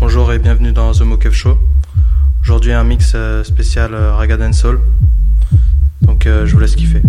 Bonjour et bienvenue dans The Mokev Show. Aujourd'hui un mix euh, spécial euh, Raga Soul. Donc euh, je vous laisse kiffer.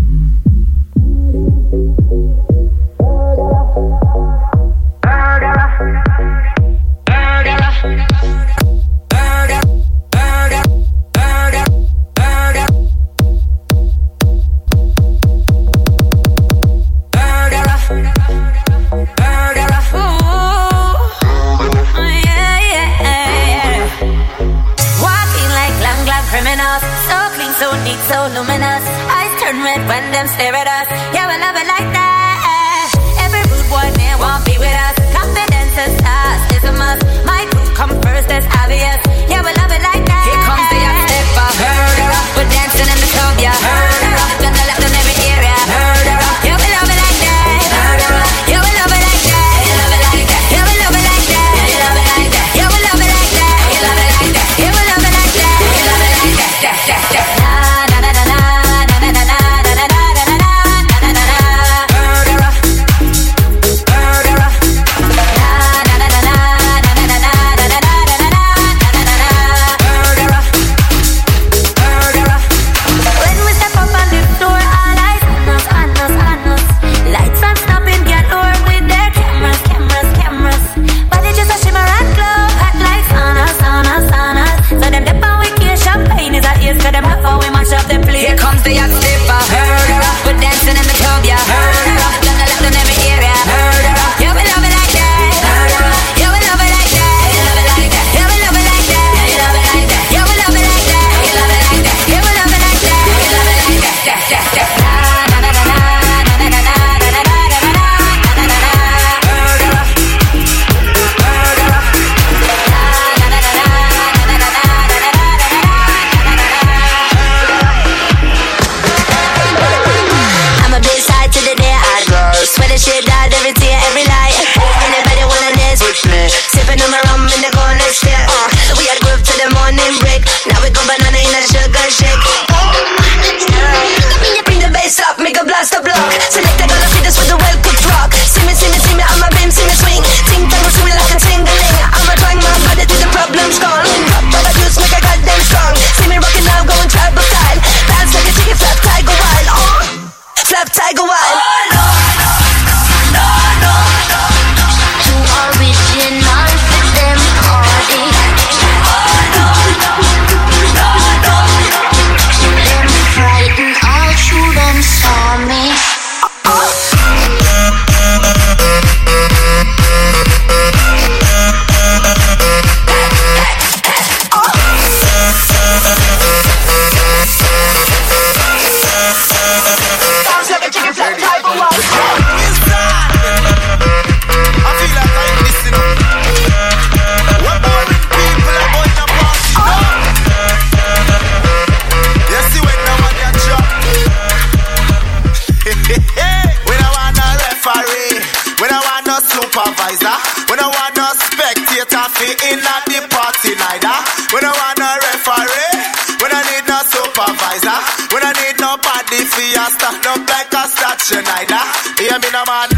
supervisor. We don't want no spectator fi in at the party neither. We don't want no referee. We don't need no supervisor. We don't need nobody fi a stand up like a statue neither. Hear me no man.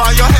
on your head.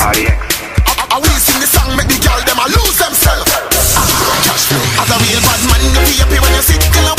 I we sing the song, make the girl them a lose themselves. Ah, Touch me. As a real bad man, you feel happy when you sit in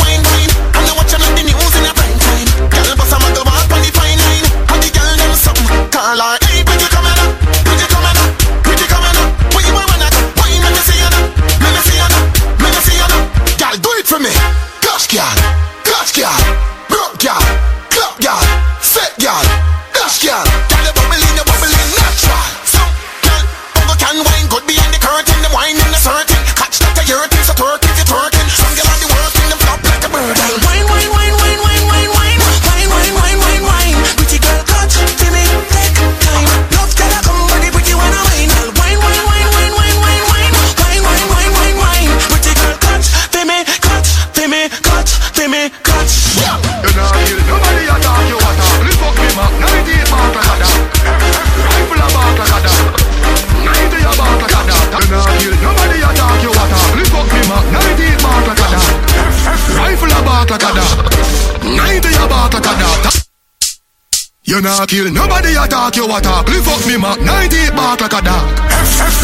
kill. Nobody attack you attack Lift up me mark 98 bark like a dog.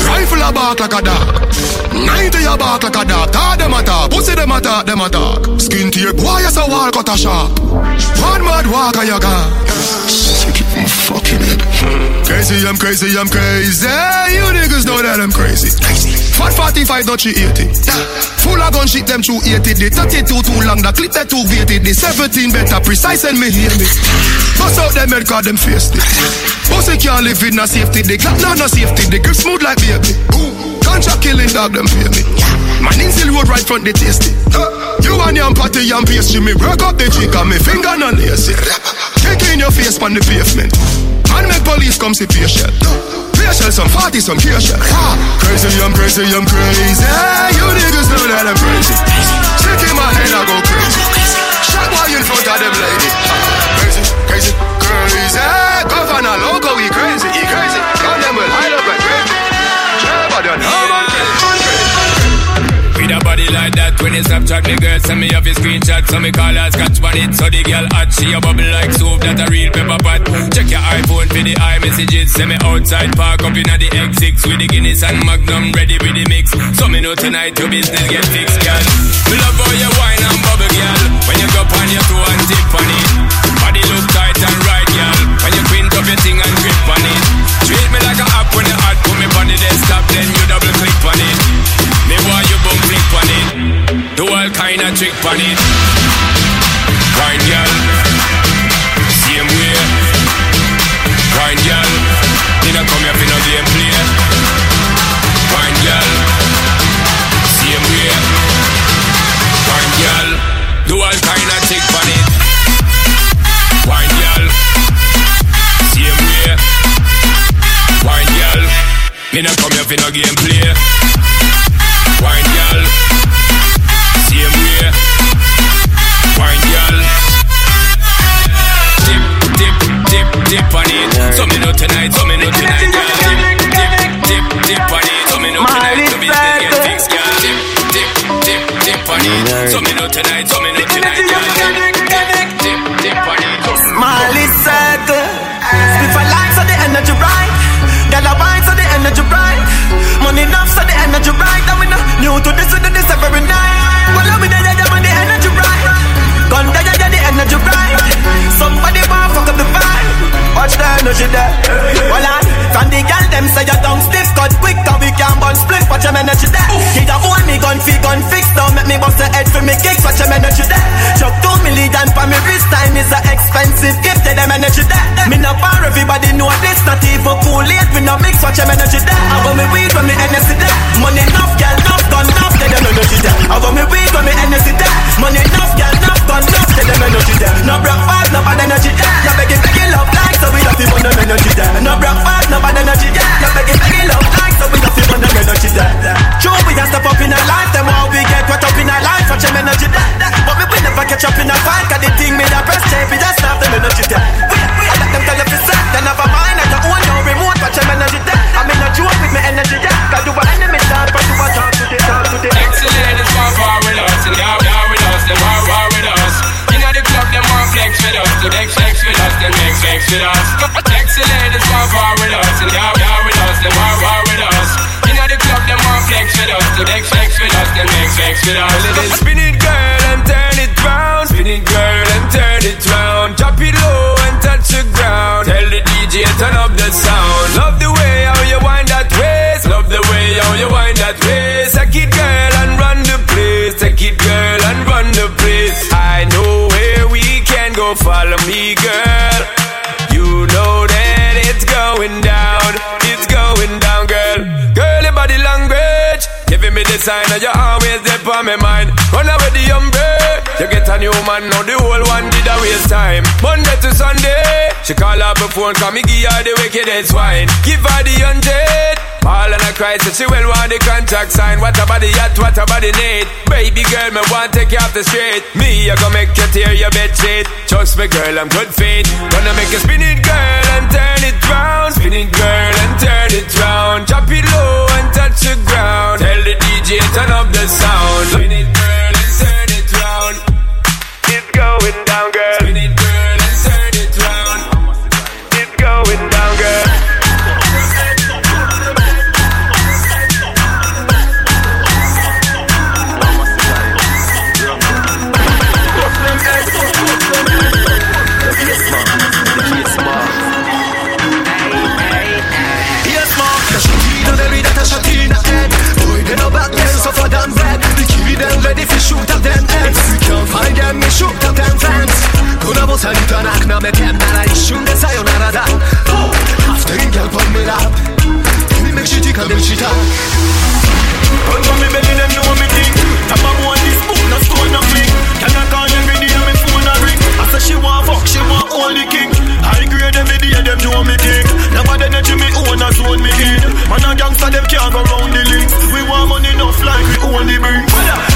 Rifle a bark like a dog. 90 a bark like a dog. Talk them attack Pussy them attack them attack Skin to your boy as a wall cut a sharp. One mad walk and you I'm fucking it hmm. Crazy I'm crazy I'm crazy. You niggas know that I'm crazy Fat 45 not she 80 Full of gun shit them through 80 The 32 too long the clip that too weighted The 17 better precise and me hear me. Bust out them head cause them face it Pussy can't live in no safety. The clock not no safety. The grip smooth like baby. Contract killing dog them pay me. My Ninsil road right front the tasty. You and your party and pastry Me work up the cheek and me finger no lazy. Kick in your face on the pavement. And make police come see patient Patient some 40 some patient Crazy I'm crazy I'm crazy. You niggas know that I'm crazy. Sick in my head I go crazy. Shot while you in front of them lady. Crazy, crazy, crazy. Governor loco we crazy, he crazy. Gun them will hide up like crazy. Trevor body like that. When you Snapchat me girl send me off a screenshot. So me call her scratch on it. So the girl hot She a bubble like soup That a real pepper pot. Check your iPhone for the iMessages Send me outside park up inna the X6 With the Guinness and Magnum ready with the mix. So me know tonight your business get fixed girl. Me love how you wine and bubble girl. When you go on your toe and tip on it. Body look tight and right girl. When you quint up your thing and grip all kind trick on it. Wine girl. Same way. Wine girl. Didn't come here for no game play Wine girl. Same way. Wine girl. Do all kind of trick on it. Wine girl. Same way. Wine girl. Me not come here for no game play tonight, so me know tonight, girl. Dip, dip, dip, dip on it, so me know tonight, girl. Dip, dip, dip, dip on it, so me know tonight, so me know tonight, girl. For life, so the energy a so the energy. Money enough, so the energy. I'm new to this, we do this every night. Well, I'm the energy right. Gun, yeah, yeah, the energy right. Watch the energy there. Well, I from the girl them say you don't stiff cut quick, cause we can burn split. Watch your energy there. Kid a hold me gun fee gun fix. Don't make me bust the head for me kicks. Watch your energy there. Chuck two million for me wrist time is a expensive gift. Tell them energy there. Me no bar everybody know this. Not even cool late. Me no mix. Watch your energy there. I want me weed when me energy there. Money enough, girl enough, gun enough. Tell them energy there. I want me weed when me energy there. Money enough, girl enough, gun enough. Tell them energy there. No broke fast, no bad energy there. No begging, begging love like so we have to run them energy there. No broke fast, no bad energy there. No begging, begging love like so we have to run them energy there. True, we just step up in our life. Them how we get caught up in our life. Watch them energy there. But we never catch up in a fight. Cause the thing me that press tape, we just snap them energy there. We, I let them tell you fi set. They never mind. I don't own no remote. Watch them energy there. I'm in a joke with me energy there. Cause you are enemy dance, but you are talk to the talk to the. Excellent war, war with us. And war, war with us. Them war, war with us. Inna the club, them want flex with us. Flex, flex with us. Them flex, flex with us. Excellent is war, war with us. And war, war with us. Them war, war with us. Inna the club, them want flex with us. To flex, flex with us. Them flex, flex with us. Spin it, girl, and turn it round. Spin it, girl, and turn it round. Drop it low and touch the ground. Tell the DJ turn up the sound. Love the way how you wind that waist. Love the way how you wind that waist. Take it, girl, Follow me, girl. You know that it's going down. It's going down, girl. Girl, your body language. Giving me the sign that you're always there for me mind. Run away the umbrella. You get a new man, now the whole one did a waste time. Monday to Sunday. She call up her phone, come me give her the wickedest wine. Give her the hundred. All and a cry, so she well want the contract sign. What a body at, what a body need. Baby girl, me want take you off the street. Me, I gonna make you tear your bed sheet. Trust me, girl, I'm good feet. Gonna make you spin it, girl, and turn it round. Spin it, girl, and turn it round. Drop it low and touch the ground. Tell the DJ turn up the sound. Spin it, girl, and turn it round. It's going down, girl. Spin it, girl, and turn it round. It's going down, fans. Kuna bo salita nak na me tem na la ishunde sayonara da. Oh, after in girl pon me lap. Give me me me belly, them know me thing. Tap a boy this book, no stone, no fling. Can I call every day, me phone a ring. I say she want fuck, she want only king. High grade every day, them know me thing. Nobody energy me own, a zone me in. Man a gangster, them can't go round the links. We want money enough like we own the brink.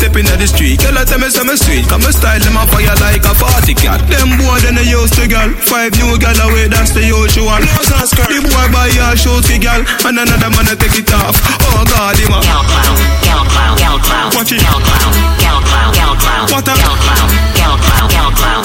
Hospital. When me step in the street, girl I tell me some street. Come me style them a fire like a party cat. Them boy then they used to girl. Five new girl away, that's the usual. Nose and skirt. The boy buy a shoes the girl, and another man a take it off. Oh God, him a. Gal clown, gal clown, gal clown, Watch it. gal clown, gal clown, gal clown, What a- gal clown, gal clown, gal clown,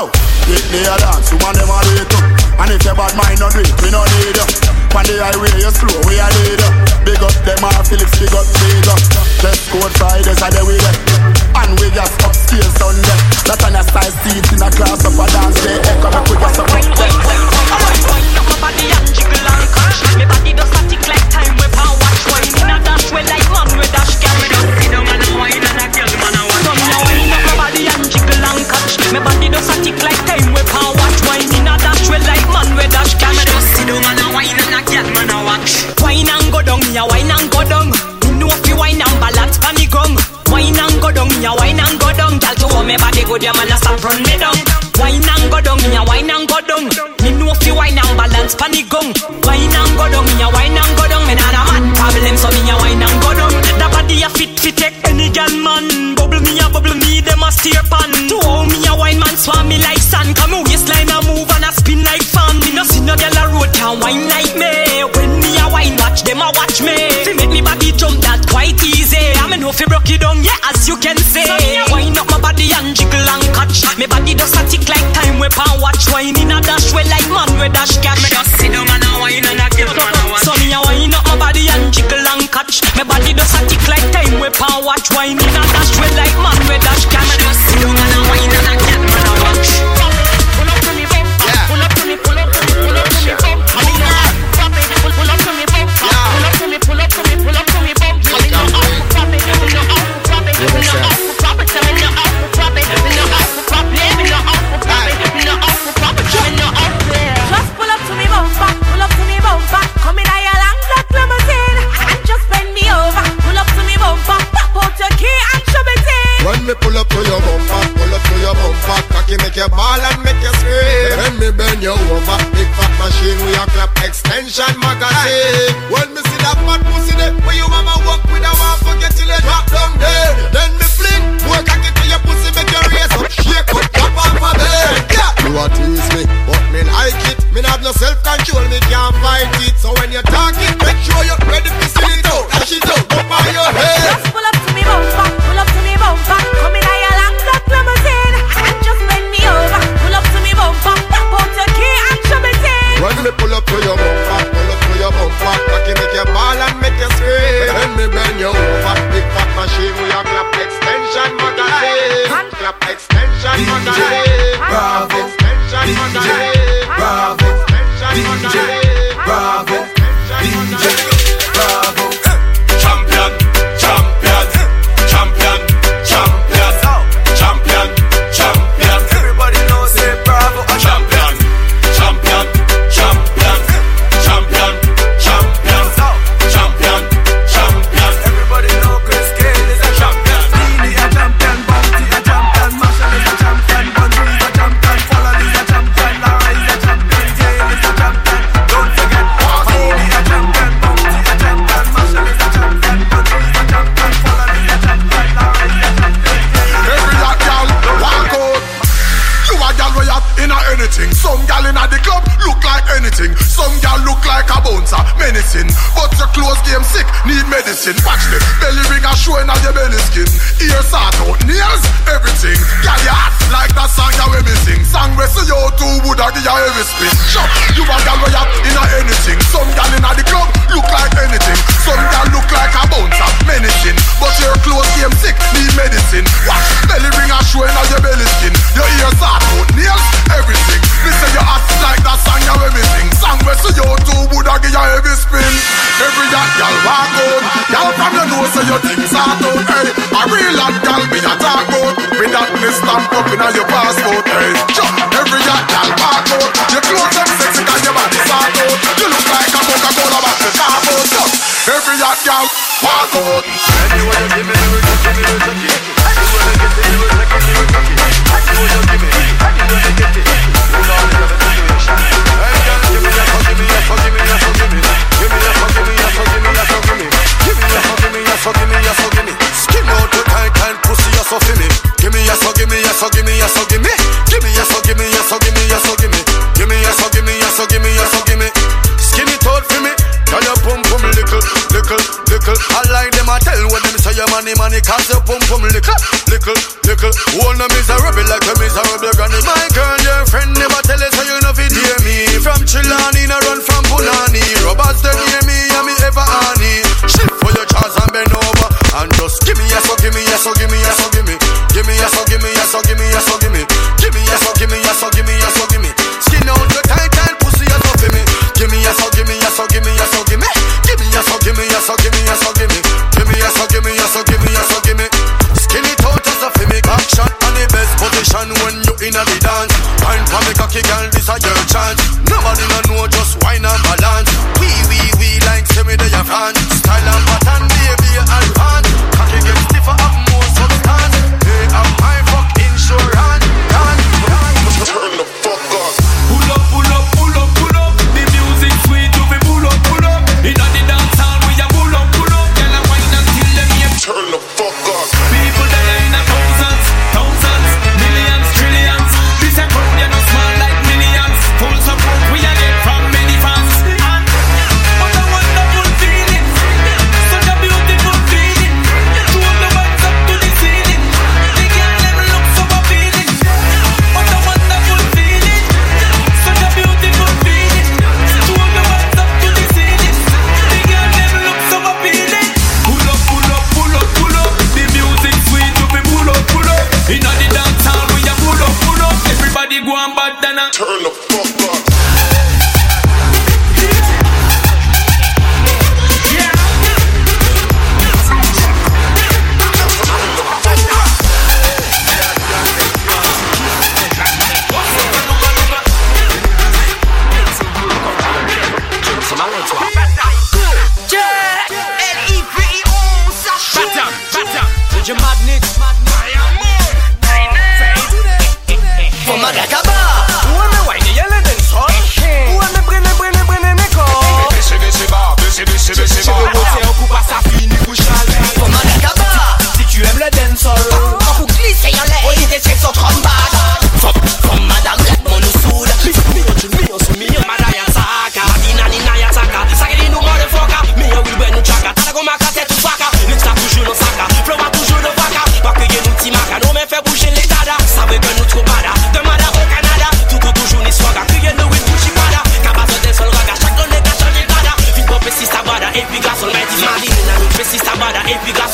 Up now. Hit the dance, woman them a up. And if your bad mind not do it, we no need you. On the highway you slow, we a lead you. Big up them all, Phillips, big up. Dress code Fridays are the way there. And we just upstairs Sunday. That on a style seat in a class of a dance day. Echo me put your support there. Wind up my body and jiggle and catch. Me body does not tick like time we power watch. Me body good, your man a stop run me down. Wine and go down, me a wine and go down. Me know you wine and balance pan the gong. Wine and go down, me a wine and go down. Me not a man problem, so me a wine and go down. The body a fit fit take any girl man. Bubble me a bubble me, them a steer pan. To hold me a wine man swam me like sand. Come me waistline a move and a spin like fan. Me no see no girl a road can wine like me. When me wine watch them a watch me. Fi make me body jump that quite easy. I me know fi broke it down, yeah as you can say. Wine up my body and jiggle and catch. Me body does a tick like time we pan watch. Wine in a dash way like man we dash cash. Me just sit down and a wine and a girl man a watch. So me a wine up my body and jiggle and catch. Me body does a tick like time we pan watch. Wine in a dash way like man we dash cash. Me just sit down and a wine and a girl me pull up to your bumper, pull up to your bumper, cocky make you ball and make you scream. When me bend you over, big fat machine we a clap extension magazine. When me see that fat pussy there, where you mama walk with a one forget till you drop down there. Then me fling, more cocky to your pussy make you raise up, shake up, drop off my bed. Yeah, you a tease me, but me like it. Me not no self control, me can't fight it. So when you talk it,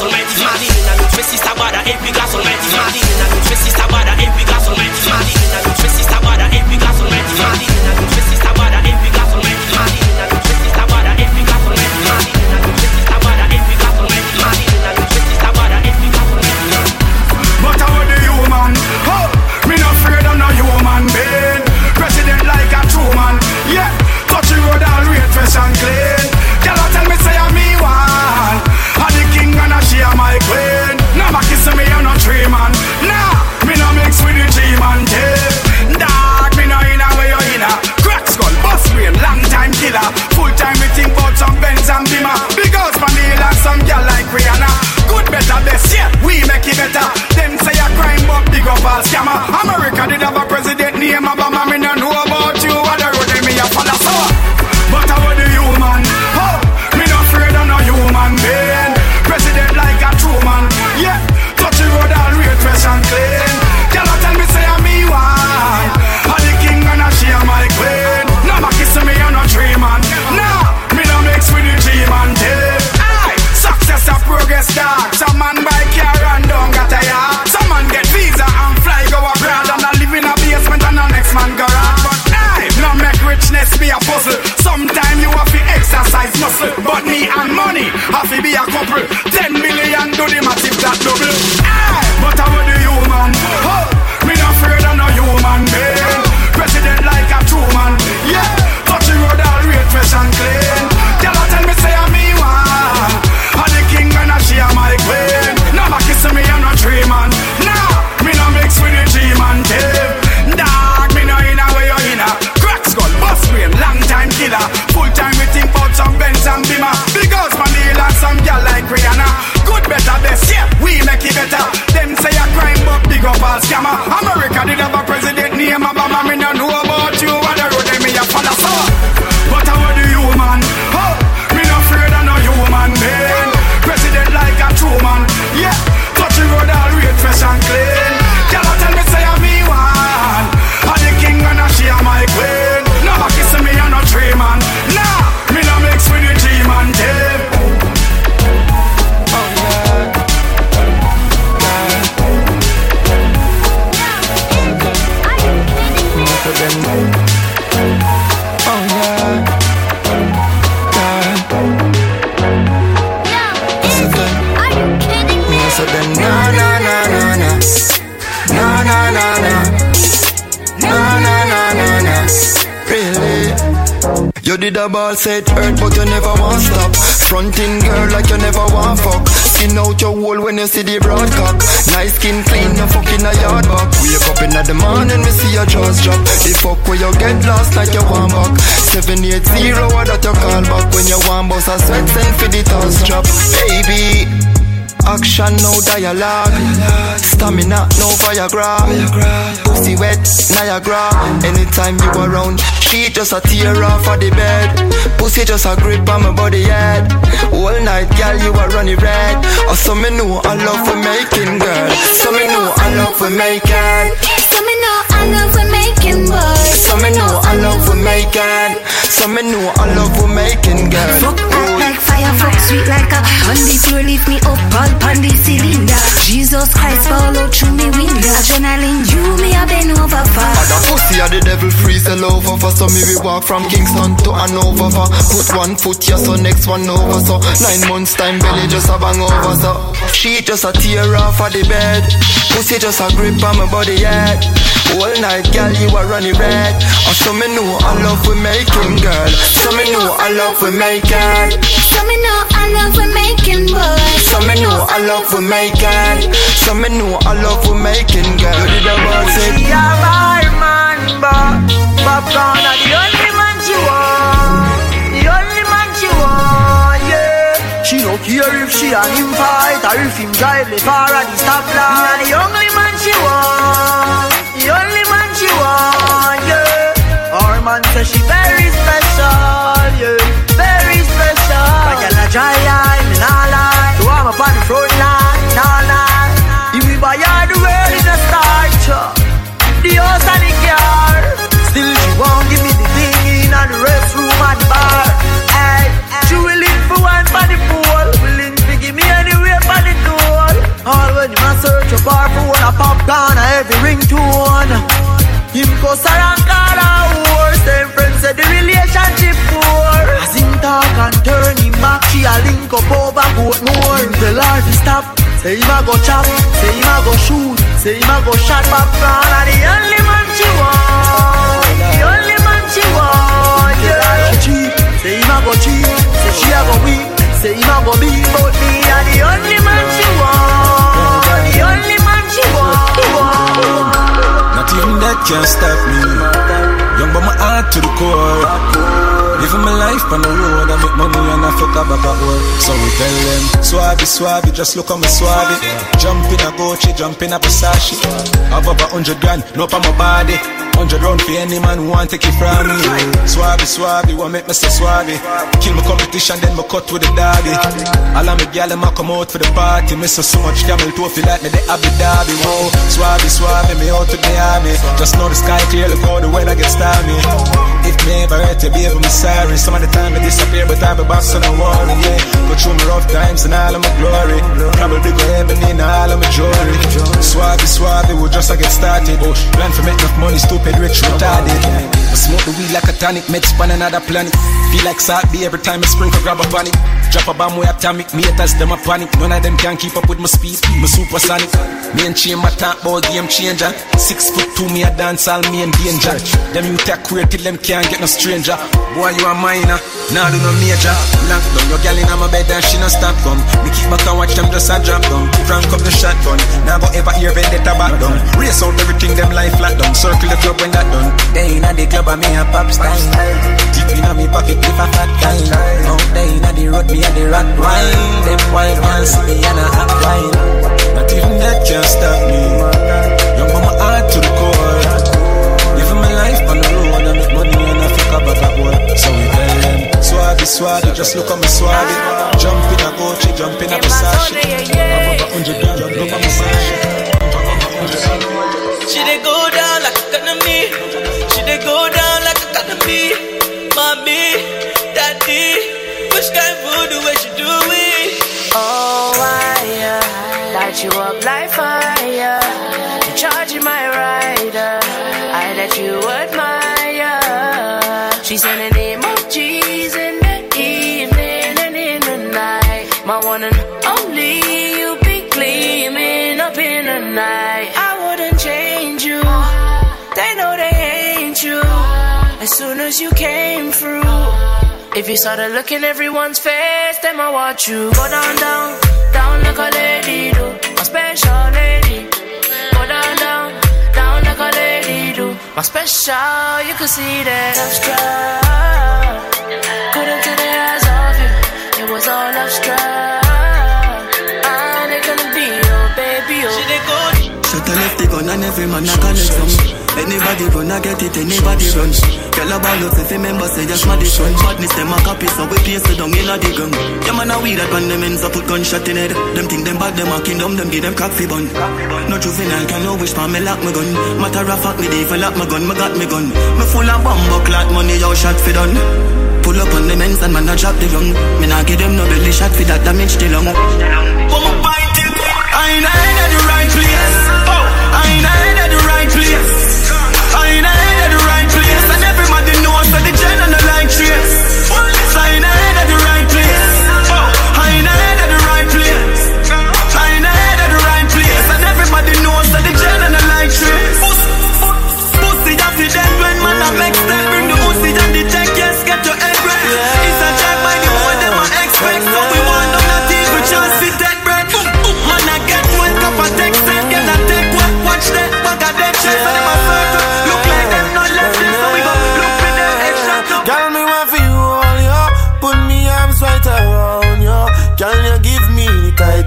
Almighty we sister bada AP gas Almighty Madin in a sister bada AP gas Almighty Madin in money and money. Have to be a couple. Ten million do the massive that double. You did a hurt, but you never want stop. Fronting girl like you never want fuck. Skin out your hole when you see the broad cock. Nice skin clean, no fucking a yard back. Wake up in the morning, me see your jaws drop. The fuck where you get lost like you want back. 780, what that you call back when you want boss a sweat send for the toss drop. Baby. Action, no dialogue. Stamina, no Viagra. Pussy wet, Niagara. Anytime you around, she just a tear off of the bed. Pussy just a grip on my body head. All night, girl, you are running red. Oh, so me know I love for making, girl. So me know I love for making. So me know I love we making boys. So me know I love for making. So me know I love for making, girl. Fire, fuck sweet like a On the floor lift me up, all on the cylinder. Jesus Christ fall out through me window Adrenaline, you me a bend over far. The pussy of the devil free sell over for So me we walk from Kingston to Hanover for Put one foot here so next one over so Nine months time belly just a bang over so. She just a tear off of the bed. Pussy just a grip on my body head All night girl you a running red. Oh so me know I love we making girl. So me know I love we making So me know I love we making boys. So me know I love we making So me know I love we making girl You did a ball say She a bad man, but Popcorn are the only man she want. The only man she want, yeah. She no care if she and him fight or if him drive the far at the stoplight. The only man she want. The only man she want, yeah. Our man say she very special, dry me nah lie. So I'm up on the front line, nah lie. If we buy her the world in a start, yeah. The house and the car. Still she won't give me the thing in and the restroom and the bar. Hey, she willing for one for the pool, willing to give me anywhere for the tool. All when you must search a bar for a popcorn every ringtone. Him cuss her a link up over boat more. Him tell her to stop. Say him a go chop, say him a go shoot, say him a go shot popcorn. And the only man she want, the only man she want. Yeah. She cheat, say him a go cheat, say she a go weak, say him a go be but me. And the only man she want, the only man she want. Not even that can stop me. Young but my heart to the core. Living my life on the road, I make money and I fuck up about work. So we tell them, swabby, swabby, just look on me swabby. Jump in a Gucci, jump in a Versace. Have a hundred grand, no on my body. Hundred round for any man who want take it from me. Swabby, swabby, what make me so swabby? Kill my competition, then me cut with the daddy. All of me gal them a come out for the party. Me so so much camel toe feel like me the Abu Dhabi. Whoa, swabby, swabby, me out to army. Just know the sky clear, look how the weather gets stormy. If me ever hurt you, baby, me sorry. Some of the time I disappear, but I be back, so don't worry. Yeah, go through me rough times and all of my glory. Probably go heaven in all of my jewelry. Swabby, swabby, we just a get started. Plan for make enough money, stupid rich, retarded. I smoke the weed like a tonic, meds on another planet. Feel like be every time I sprinkle, grab a panic. Drop a bomb with atomic, me haters, them a panic. None of them can keep up with my speed, my supersonic. Me and chain my talk about game changer. Six foot two, me a dance all me in danger. Them you take queer till them can't get no stranger. Boy, you a minor, now do no major. Lock down your gal in my bed and she no stop come. Me keep back and watch them just a drop down. Frank up the shotgun, now go ever hear vendetta back down. Race out everything, them life flat down. Circle the club when that done. They inna the club and me a pop style. Deep inna me pocket if a fat guy. Out there inna the road, me a the rock wine. Them wine man see me and a hot wine. Not even that can stop me. Young mama heart to the core. Living my life on the road, I make money and I fuck up that work. So we tell them, swaggy, swaggy, just look at me swaggy. Jump in a Gucci, jump in a Versace. I'm over hundred grand, look at me She dey go down Light you up like fire. You charge my rider. I let you admire. She's in the name of Jesus in the evening and in the night. My one and only, you be gleaming up in the night. I wouldn't change you. They know they hate you. As soon as you came through. If you started looking everyone's face, then I watch you go down, down, down like a lady do, a special lady. Go down, down, down like a lady do, my special. You could see that love struck. Couldn't take the eyes off you. It was all love struck. The gun and every man a connect some. Anybody gonna get it, anybody run. Girl a ball up if remember say just one. Badness them a copy so we paste it down in a gun. Yeah man a weed that when them ends up put gunshot in head. Them think them bad them a kingdom them give them cock fi bun. No juvenile can no wish for me lock my gun. Matter of fact me dey for lock my gun, me got me gun. Me full of bumbo clot money yo shot fi done. Pull up on the men's and man a drop the gun Me nah give them no belly shot fi that damage the lung. I ain't at the right place. I ain't at the right place.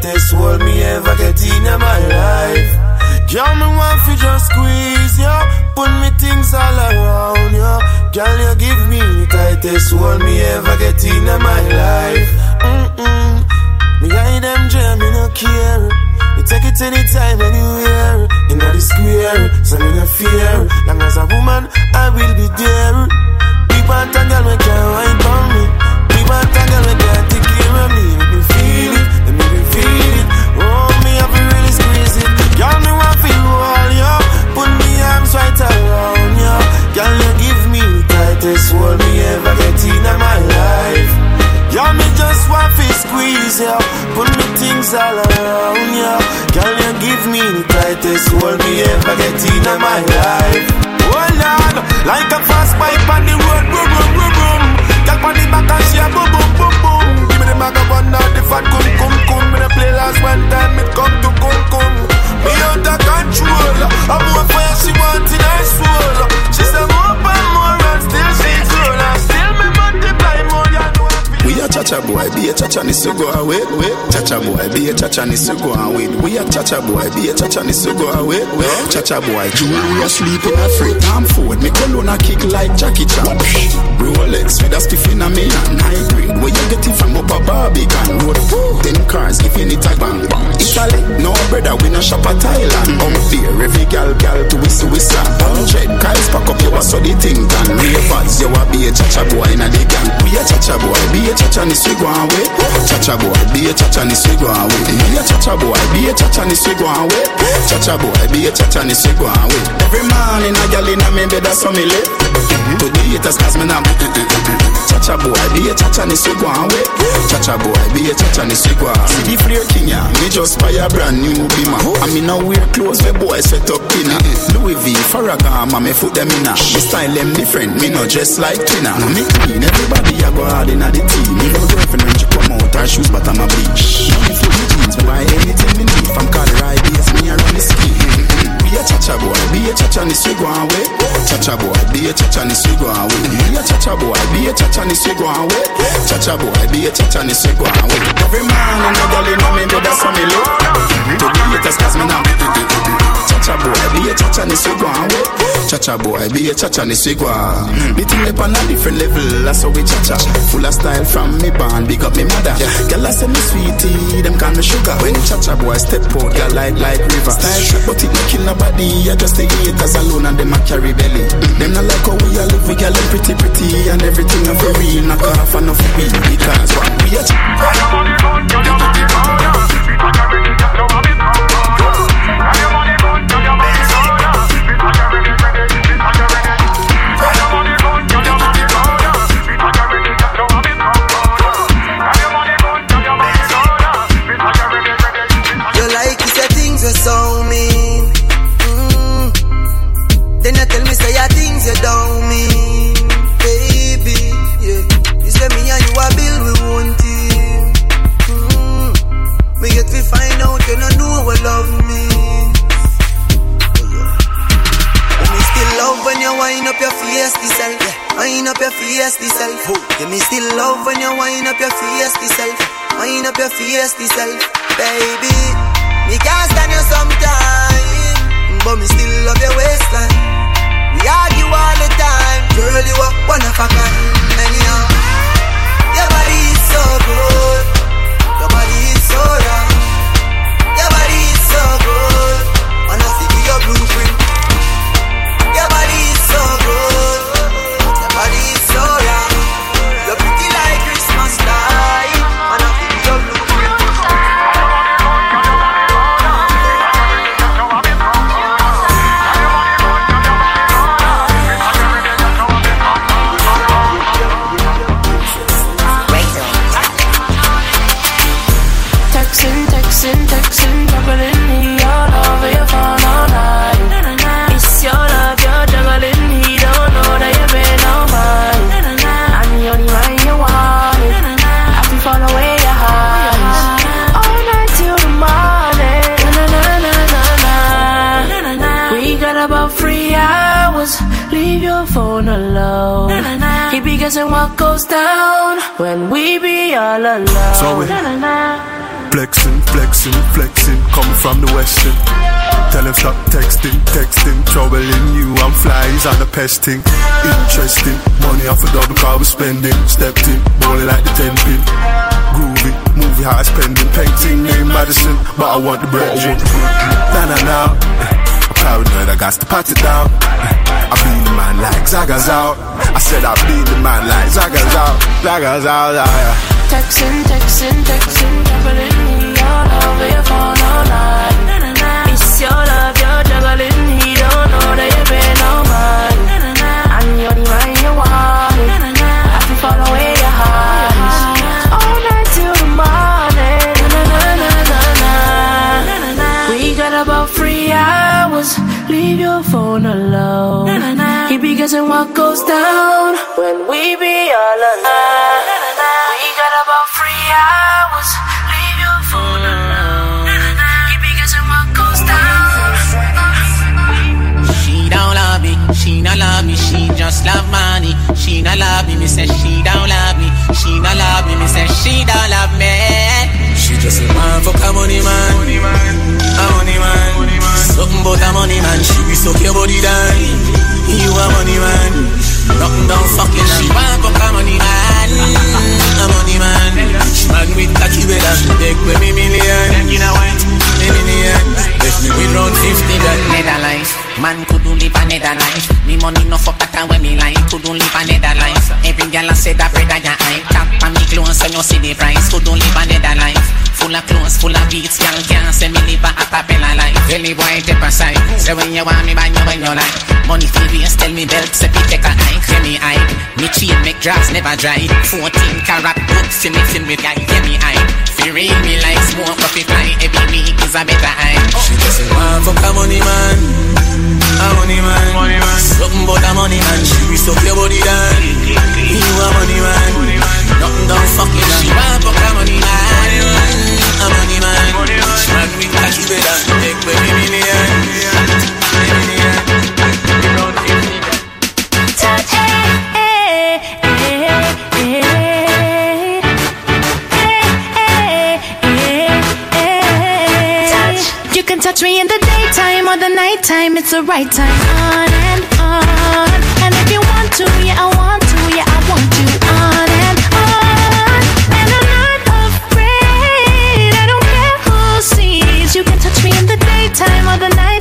Tightest hold me ever get in my life? Girl, me want for just squeeze you. Put me things all around you. Girl, you give me the tightest hold me ever get in my life. Mm-mm. Me hide them jam, me no care. You take it anytime, anywhere. In the square, so me no fear. Long as a woman, I will be there. Big want a girl, we can wine for me. Big want a girl, we can around you. Girl, you give me the tightest hold me ever get in my life. Yo, me just want to squeeze you. Put me things all around you. Girl, you give me the tightest hold me ever get in my life. Oh Lord, like a fast pipe on the road, boom, boom, boom, boom. Girl, on the back and she a boom, boom, boom, boom. Give me the of one now, the fat cum, cum, cum. Me play last one time, it come to cum, cum. Me out of control. I'm more fire, she want in her soul. She say chacha boy, be a chacha ni so go away. Ah, chacha boy, be a chacha ni so go away. Ah, we a chacha boy, be a chacha ni so go away. Ah, chacha boy, jewelry asleep in a freight. I'm forward, me cologne a kick like Jackie Chan. Rolex with a spiff in a me and high grade. Where you get it from up a Barbican road? Ten cars giving it a bang. Italy, no brother, we no shop at Thailand. Out there, every gal gal to whistle whistle. Hundred cars pack up your ass so the thing done. Ravers, you a be a chacha boy in a the gang. We a chacha boy, be a chacha ni swi go. Chacha boy, be a chacha ni swi go away. Be a chacha boy, be a chacha ni swi go away. Chacha boy, be a chacha ni swi go away. Every morning a gal in a me bed a so me live. To the haters cause me now. Chacha boy, be a chacha ni swi go away. Chacha boy, be a chacha ni swi go away. See the flare king ya, me just buy a brand new bima. I me now wear clothes where boy set up in Louis V, Ferragamo, me foot them in a. Me style them different, me no dress like twinner. Me clean, everybody a go hard in a the team. No girlfriend when she come out, her shoes but I'm a. Now me the jeans, me buy anything me need. From Colorado, base, me a run the ski. Be a chacha boy, be a chacha ni swi go away. Chacha boy, be a chacha ni swi go away. Be a chacha boy, be a chacha ni swi go away. Chacha boy, be a chacha ni swi go away. Every man and a girl in me bed a so me look. To the haters cause me now. Chacha boy, be a chacha ni swi go away. Chacha boy, be a chacha ni swi go away. The thing up on a different level, that's how we chacha. Full of style from me band, big up me mother. Girl I say me sweetie, them call me sugar. When chacha boy step out, girl like like river. Style shot, but it no kill nobody. I just the haters alone and them a carry belly. Them not like how we a live, we girl them pretty pretty and everything of for real. Knock off and off we because what we a You your face self. Give me still love when you wind up your face self. Wind up your face self, baby. Me can't stand you sometime, but me still love your waistline. We argue all the time, girl. You are one of a kind. Anyhow, your body is so good. Your body is so right. When we be all alone. So we- Na, na, na. Flexing, flexing, flexing, coming from the western. Tell him stop texting, texting, troubling you. I'm flies on the pesting. Interesting, money off a double car we spending. Stepped in, bowling like the ten pin. Groovy, movie high spending. Painting name Madison, but I want the bread. Nah, nah, nah. Paranoid, I got to pat it down. I be the man like Zaga's out. I said I be the man like Zaga's out. Zaga's out, yeah. Texting, texting, texting, juggling he all over your phone all night. Goes down when we be all alone. We got about three hours. Leave your phone alone. He be guessing what goes down. She don't love me, she not love me, she just love money. She not love me, me say she don't love me. She not love me, me say she don't love me. She just a man fuck a money man, a money man. Something about a money man. She be suck your body down. You a money man, nothing down fucking. She want fuck a money man, a money man. Man with cocky better. Take with me million? Me million. Left me with round fifty grand. Nether life, man couldn't live another life. Me money no fuck that when me like couldn't live another life. Every girl I say that bread I eye. Tap on me clothes and you see the price. Couldn't live another life. Full of clothes, full of beats, girl can't say me live a acapella life. Really boy take a side. Say when you want me, buy you when you like. Money for waste, tell me belt, say me take a hike, say me hide. Me chain make dress never dry. 14 carat books, see me see me guy, get me hide. Fi read me like smoke it fly. Every week is a better high. She just man fuck a money man, a money man. Money man. Something about a money man. She be suck your body down. You a money man, nothing down fucking. She want fuck a money man, a money man. She man with cocky better. Take with me million, me million. Round fifty. Touch, eh, eh, eh, eh. Touch. You can touch me in the daytime or the nighttime, it's the right time. On and on. And if you want to, yeah, I want to, yeah, I want to. On and on. And I'm not afraid, I don't care who sees. You can touch me in the daytime or the nighttime,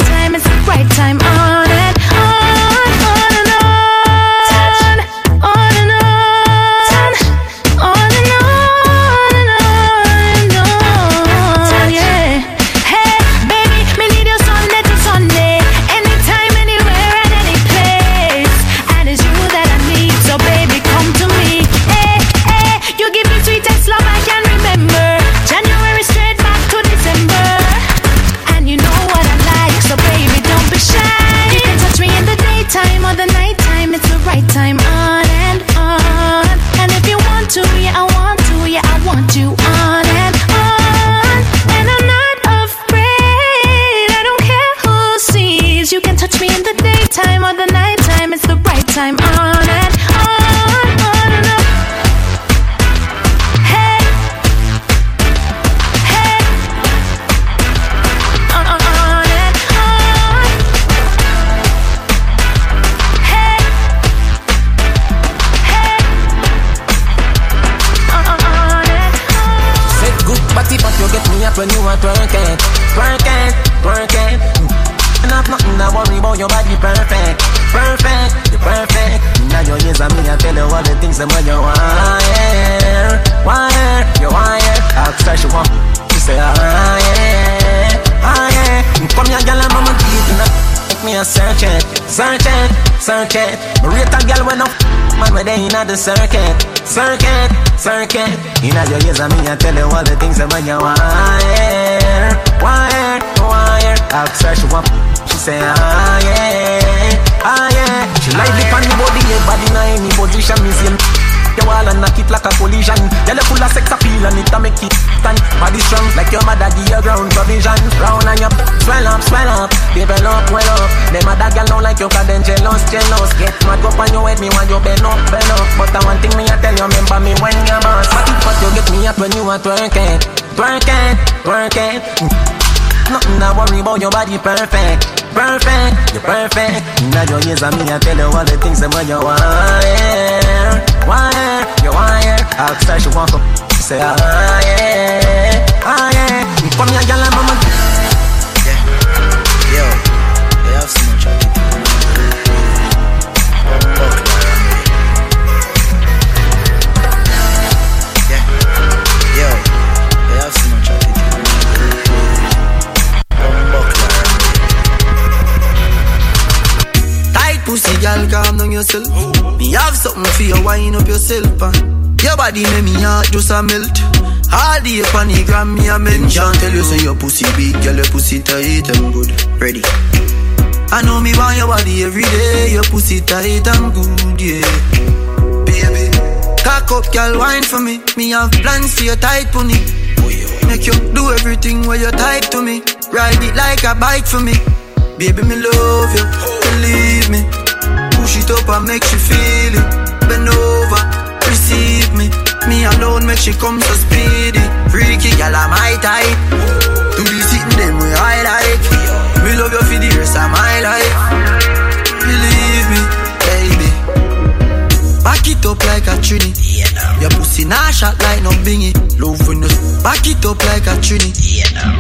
search it, search it. Me rate a girl when I man when they inna the circuit, circuit, circuit. Inna your ears and me, I tell you all the things that when you wire, wire, wire. Her she want. She say, ah yeah, ah yeah. She the on the body, yeah, body na any position. Me see your wall and knock it like a collision. You full of sex appeal and it a make it stand. Body strong like your mother give you ground provision. Round and up, swell up, swell up, develop, well up. Them other girl don't like you 'cause them jealous, jealous. Get mad up on your head, me want you bend up, bend up. But the one thing me I tell you, remember me when you're boss. But you get me up when you are twerking, twerking, twerking. Mm. Nothing to worry about your body perfect, perfect, you're perfect. Now your ears and me, I tell you all the things that when you wire, wire, you wire. Her she want she say ah yeah, ah yeah. Come here, girl, I'm on calm down yourself. Me have something for you, wind up yourself. Uh. Your body make me heart just a melt. All the the gram, me a mention. Tell you say your pussy big, girl, your pussy tight and good. Ready? I know me want your body every day. Your pussy tight and good, yeah. Baby, cock up, girl, wine for me. Me have plans for your tight pony. Make you do everything where you type to me. Ride it like a bike for me. Baby, me love you, believe me. It up and make she feel it. Bend over, receive me. Me alone make she come so speedy. Freaky girl, I'm my type. To be sitting them way I like. Me love you for the rest of my life. Believe me, baby. Back it up like a trini. Your pussy nah shot like no bingy. Love when you back it up like a trini.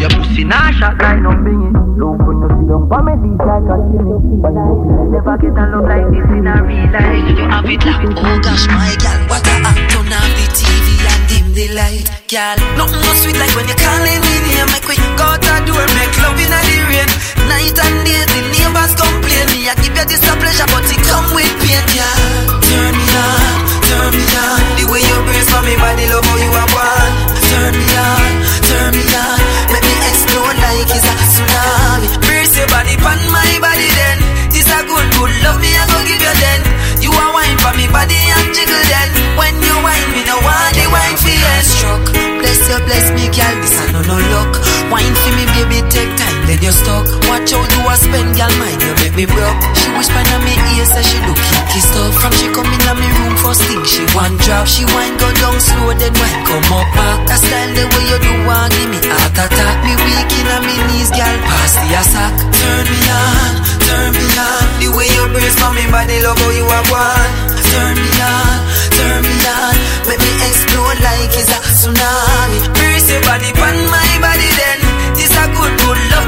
Your pussy nah shot like no bingy. Love when you sit down for me deep like a trini. But you never get a love like this in a real life. You have it locked. Oh gosh, my gal, what a act. Turn off the TV and dim the light, gal. Nothing more sweet like when you're calling me name. Make we go out the door, make love in the rain. Night and day, the neighbors complain. Me, I give you this a pleasure, but it come with pain, gal. Turn me on, turn me on. The way you brace for me body, love how you are one. Turn me on, turn me on. Make me explode like it's a tsunami. Brace your body pon my body then. This a good, good love me, I go give you then. You a wine for me body and jiggle then. When you wine, me no want the wine for end. Struck, bless you, bless me, girl. This a no no luck. Wine for me, baby, take time, then you stuck. Watch how you spend, girl, mind you make me broke. She whisper in me ear, say she look kinky stuff. From she come in me room first thing she want drop. She wine go down slow, then wine come up back. That style the way you do want give me heart attack. Me weak in me knees, girl, pass the sack. Turn me on, turn me on. The way you brace for me body, love how you are one. Turn me on, turn me on. Make me explode like it's a tsunami. Brace your body pon my body then. This a good, good love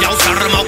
voy a usar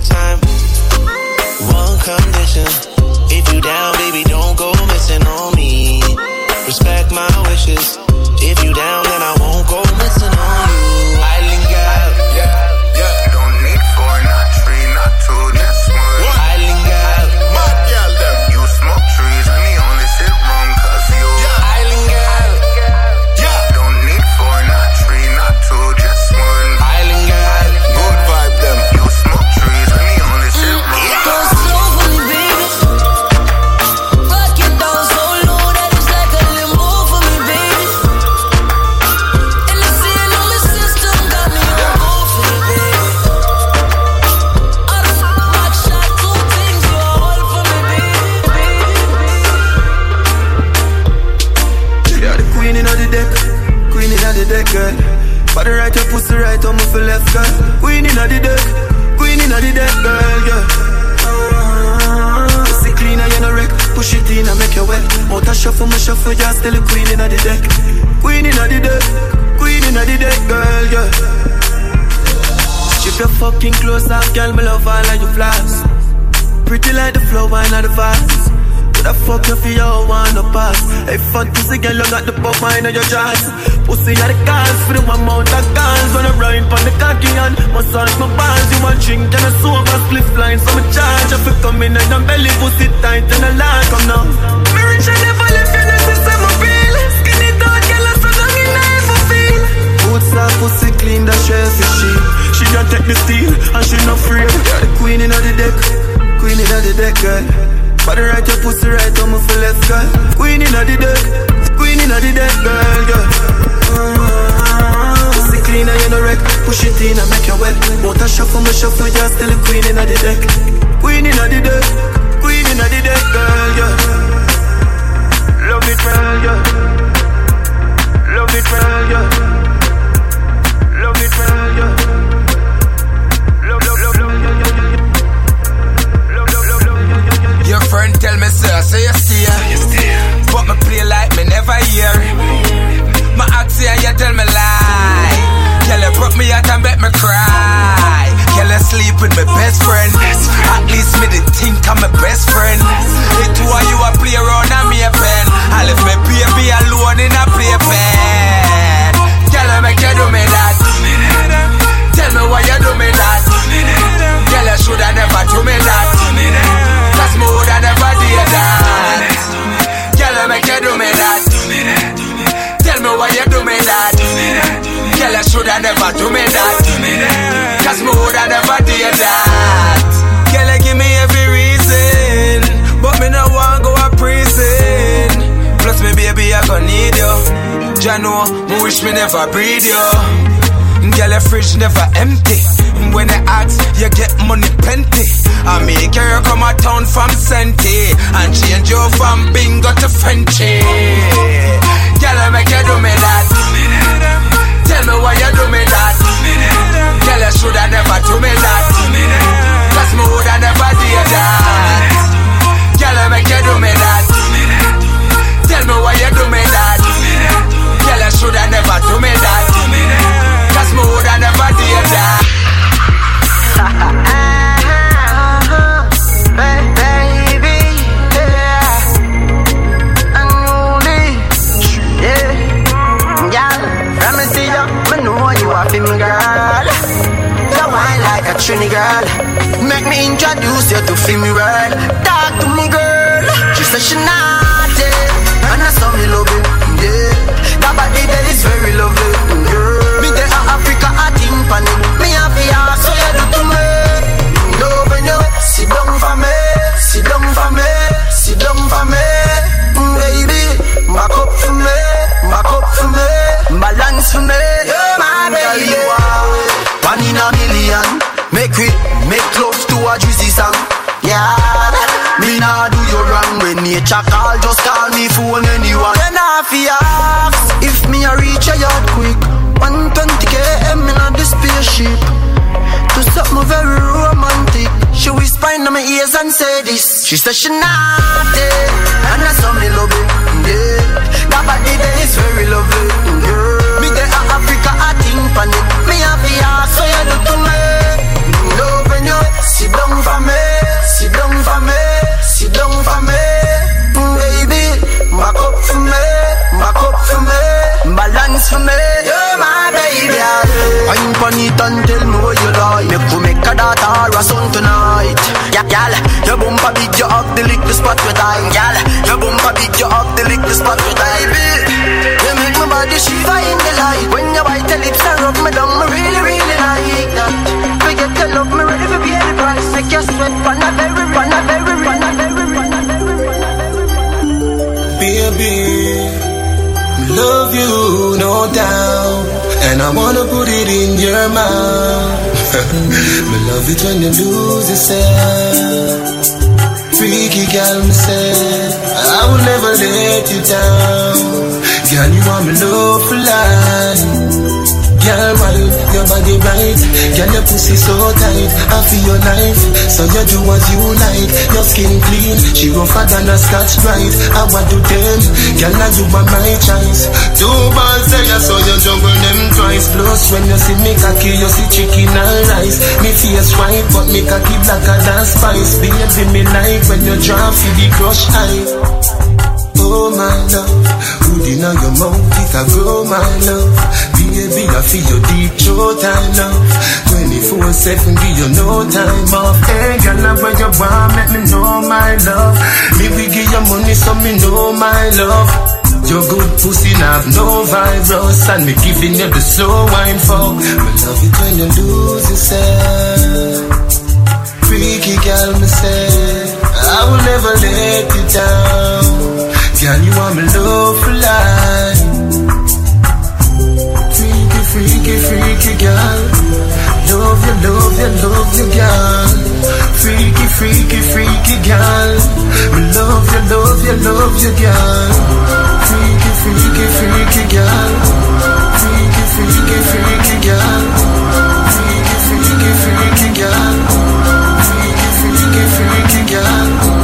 time. One condition. If you down, baby, don't fuck you for your wanna pass Hey, fantasy girl, you got the pop mine on your dress Pussy are the cars, for the amount of guns. When I ride from the cocky and my son my bands You want drink and a sober, split line, so me charge. If you come in and your belly pussy tight and a line, come now. Me rich and never left you, that's just how I feel. Skinny dog, girl, I so long in I ever feel. Boots up, pussy clean, that shelf is sheep She don't take the steel and she not free. You're the queen in the deck, queen in the deck, girl Body right, your pussy right, I'm a full left girl. Queen inna the deck, queen inna the deck, girl, girl. Uh, pussy cleaner, you no wreck. Push it in and make your wet. Motor shuffle, my shuffle, just tell the queen inna the deck, queen inna the deck. never empty. Baby, love you, no doubt. And I wanna put it in your mouth. me love it when you lose yourself. Freaky girl, me say, I will never let you down. Girl, you want me love for life. Girl, wife, your body right. Girl, your pussy so tight. I feel your life, so you do what you like. Your skin clean, she rougher than a Scotch-Brite. I want to them, girl, now you are my choice. Two balls you so you juggle them twice. Plus, when you see me cocky, you see chicken and rice. Me face white, but me cocky blacker than spice. Baby, me like when you drop for the crush eye. Oh my love, who deny your mouth, it a grow my love. Baby, I feel your deep throat, I love. 24 7, give you no time off. Hey, girl, I where you want, let me know my love. Me we give you money, so me know my love. Your good pussy now have no virus, and me giving you the slow wine for. Me love it when you lose yourself. Freaky girl, me say, I will never let you down. Girl, you want me love for life freaky, freaky girl. Love you, love you, love you, girl. Freaky, freaky, freaky girl. We love you, love you, love you, girl. Freaky, freaky, freaky girl. Freaky, freaky, freaky girl. Freaky, freaky, freaky girl. Freaky, freaky, freaky girl.